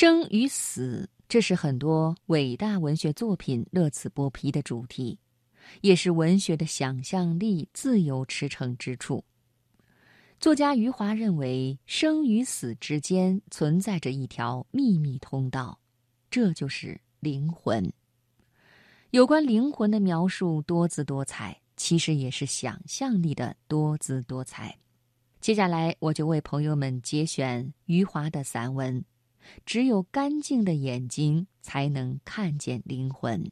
生与死，这是很多伟大文学作品乐此不疲的主题，也是文学的想象力自由驰骋之处。作家余华认为，生与死之间存在着一条秘密通道，这就是灵魂。有关灵魂的描述多姿多彩，其实也是想象力的多姿多彩。接下来，我就为朋友们节选余华的散文。只有干净的眼睛，才能看见灵魂。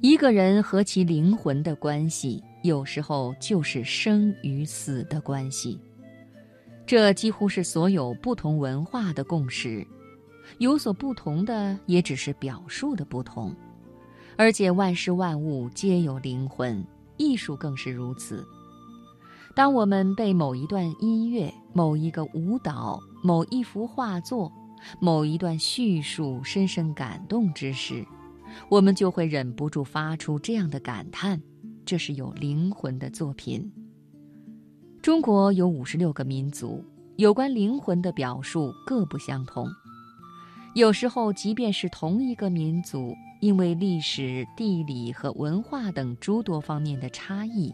一个人和其灵魂的关系，有时候就是生与死的关系。这几乎是所有不同文化的共识，有所不同的也只是表述的不同，而且万事万物皆有灵魂，艺术更是如此。当我们被某一段音乐、某一个舞蹈、某一幅画作、某一段叙述深深感动之时，我们就会忍不住发出这样的感叹：这是有灵魂的作品。中国有五十六个民族，有关灵魂的表述各不相同。有时候，即便是同一个民族，因为历史、地理和文化等诸多方面的差异，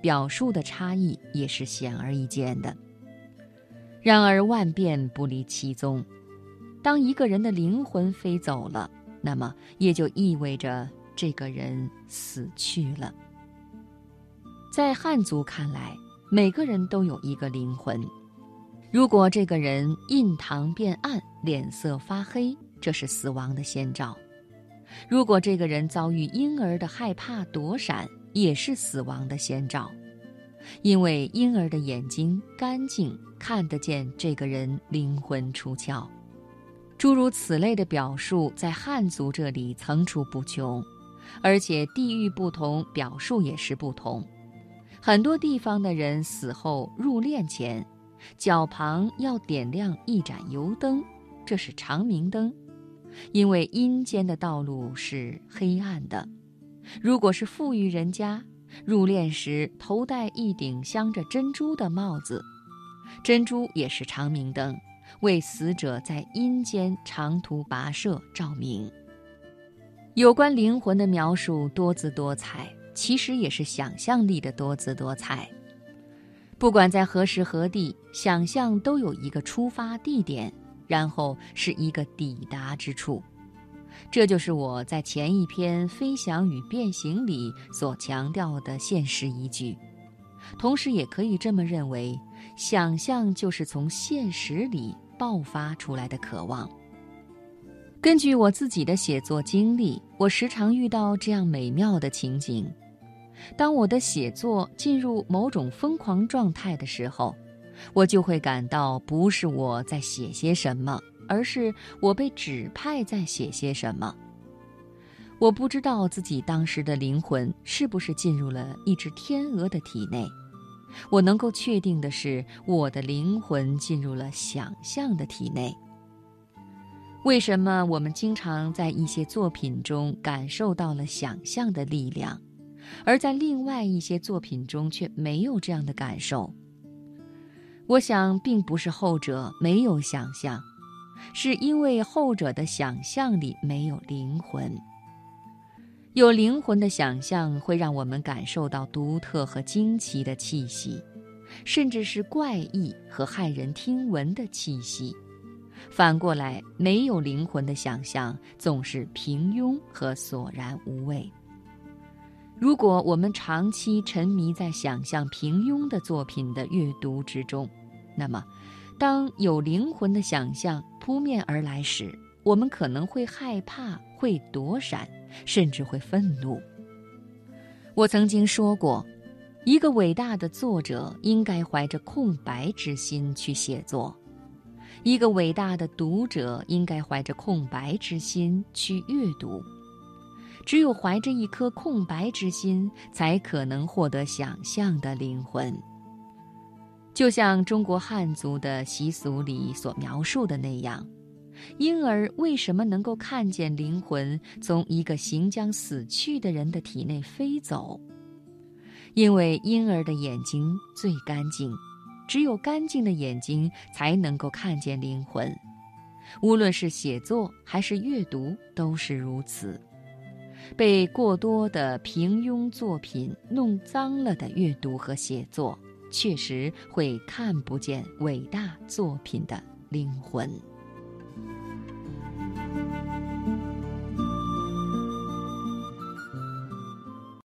表述的差异也是显而易见的。然而，万变不离其宗。当一个人的灵魂飞走了，那么也就意味着这个人死去了。在汉族看来，每个人都有一个灵魂，如果这个人印堂变暗、脸色发黑，这是死亡的先兆；如果这个人遭遇婴儿的害怕躲闪，也是死亡的先兆。因为婴儿的眼睛干净，看得见这个人灵魂出窍。诸如此类的表述，在汉族这里层出不穷，而且地域不同，表述也是不同。很多地方的人死后入殓前，脚旁要点亮一盏油灯，这是长明灯，因为阴间的道路是黑暗的。如果是富裕人家，入殓时头戴一顶镶着珍珠的帽子，珍珠也是长明灯，为死者在阴间长途跋涉照明。有关灵魂的描述多姿多彩。其实也是想象力的多姿多彩。不管在何时何地，想象都有一个出发地点，然后是一个抵达之处。这就是我在前一篇《飞翔与变形》里所强调的现实依据。同时，也可以这么认为：想象就是从现实里爆发出来的渴望。根据我自己的写作经历，我时常遇到这样美妙的情景。当我的写作进入某种疯狂状态的时候，我就会感到不是我在写些什么，而是我被指派在写些什么。我不知道自己当时的灵魂是不是进入了一只天鹅的体内，我能够确定的是，我的灵魂进入了想象的体内。为什么我们经常在一些作品中感受到了想象的力量？而在另外一些作品中却没有这样的感受。我想，并不是后者没有想象，是因为后者的想象里没有灵魂。有灵魂的想象会让我们感受到独特和惊奇的气息，甚至是怪异和骇人听闻的气息。反过来，没有灵魂的想象总是平庸和索然无味。如果我们长期沉迷在想象平庸的作品的阅读之中，那么，当有灵魂的想象扑面而来时，我们可能会害怕、会躲闪，甚至会愤怒。我曾经说过，一个伟大的作者应该怀着空白之心去写作，一个伟大的读者应该怀着空白之心去阅读。只有怀着一颗空白之心，才可能获得想象的灵魂。就像中国汉族的习俗里所描述的那样，婴儿为什么能够看见灵魂从一个行将死去的人的体内飞走？因为婴儿的眼睛最干净，只有干净的眼睛才能够看见灵魂。无论是写作还是阅读，都是如此。被过多的平庸作品弄脏了的阅读和写作，确实会看不见伟大作品的灵魂。